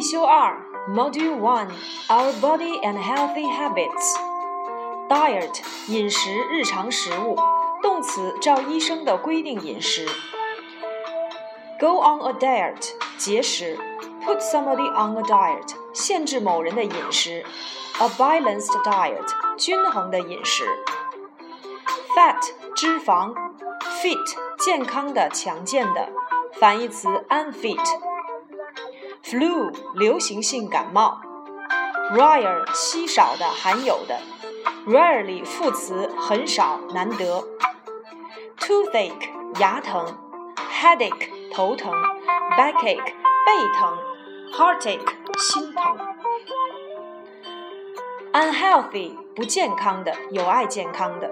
修二，Module One，Our Body and Healthy Habits。Diet，饮食，日常食物。动词，照医生的规定饮食。Go on a diet，节食。Put somebody on a diet，限制某人的饮食。A balanced diet，均衡的饮食。Fat，脂肪。Fit，健康的，强健的。反义词，unfit。 Flu，流行性感冒。Rare，稀少的，含有的。Rarely，副词，很少，难得。Toothache，牙疼。Headache，头疼。Backache，背疼。Heartache，心疼。Unhealthy，不健康的，有碍健康的。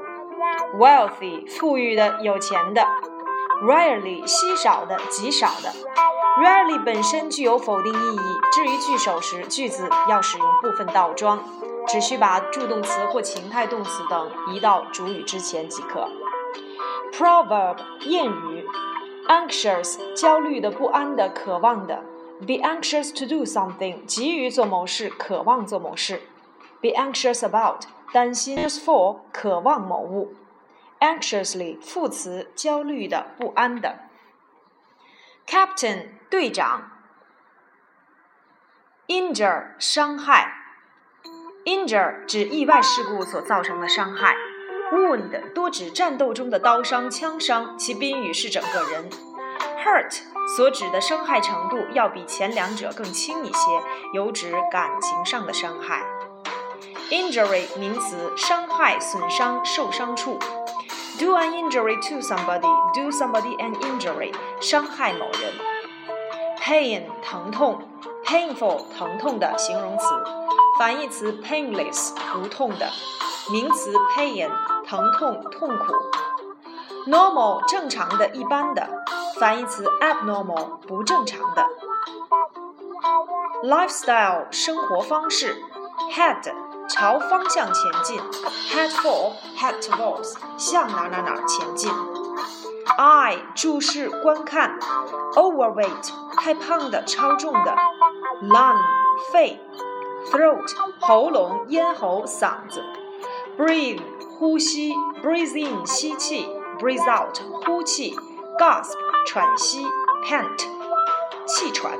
Wealthy，富裕的，有钱的。Rarely，稀少的，极少的。Rarely 本身具有否定意义。至于句首时，句子要使用部分倒装，只需把助动词或情态动词等移到主语之前即可。Proverb 谚语：anxious 焦虑的、不安的、渴望的；be anxious to do something 急于做某事、渴望做某事；be anxious about 担心；for 渴望某物；anxiously 副词焦虑的、不安的。Captain 队长，injure 伤害，injure 指意外事故所造成的伤害，wound 多指战斗中的刀伤、枪伤，其宾语是整个人，hurt 所指的伤害程度要比前两者更轻一些，有指感情上的伤害。injury 名词，伤害、损伤、受伤处。Do an injury to somebody. Do somebody an injury. 伤害某人。Pain 疼痛，painful 疼痛的形容词，反义词 painless 无痛的，名词 pain 疼痛痛苦。Normal 正常的一般的，反义词 abnormal 不正常的。Lifestyle 生活方式，head。朝方向前进，head for head towards，向哪哪哪前进。eye 注视观看，overweight 太胖的超重的。lung 肺，throat 喉咙咽喉嗓子。breathe 呼吸，breathe in 吸气，breathe out 呼气，gasp 喘息，pant 气喘。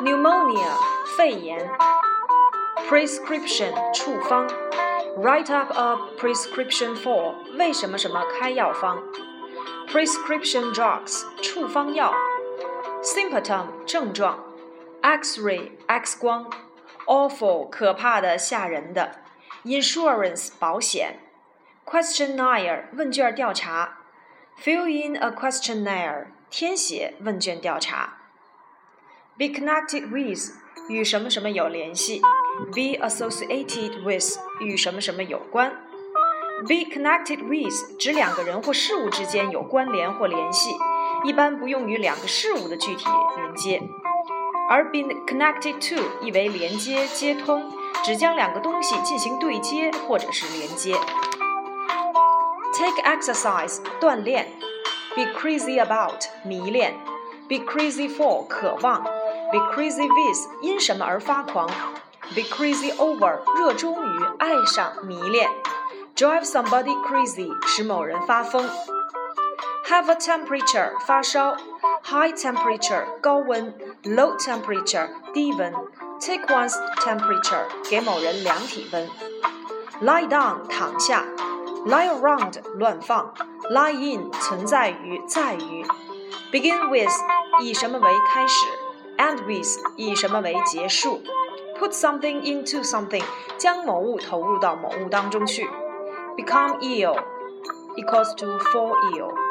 pneumonia 肺炎。prescription 处方，write up a prescription for 为什么什么开药方 ，prescription drugs 处方药，symptom 症状，X-ray X 光，awful 可怕的吓人的，insurance 保险，questionnaire 问卷调查，fill in a questionnaire 填写问卷调查，be connected with 与什么什么有联系。be associated with 与什么什么有关。 Be connected with 指两个人或事物之间有关联或联系，一般不用于两个事物的具体连接。而 be connected to 意为连接、接通，只将两个东西进行对接或者是连接。take exercise 锻炼。be crazy about 迷恋。be crazy for 渴望。be crazy with 因什么而发狂。be crazy over 热衷于、爱上、迷恋 ；drive somebody crazy 使某人发疯；have a temperature 发烧；high temperature 高温；low temperature 低温；take one's temperature 给某人量体温；lie down 躺下；lie around 乱放；lie in 存在于、在于；begin with 以什么为开始；end with 以什么为结束。Put something into something，将某物投入到某物当中去。 Become ill equals to fall ill。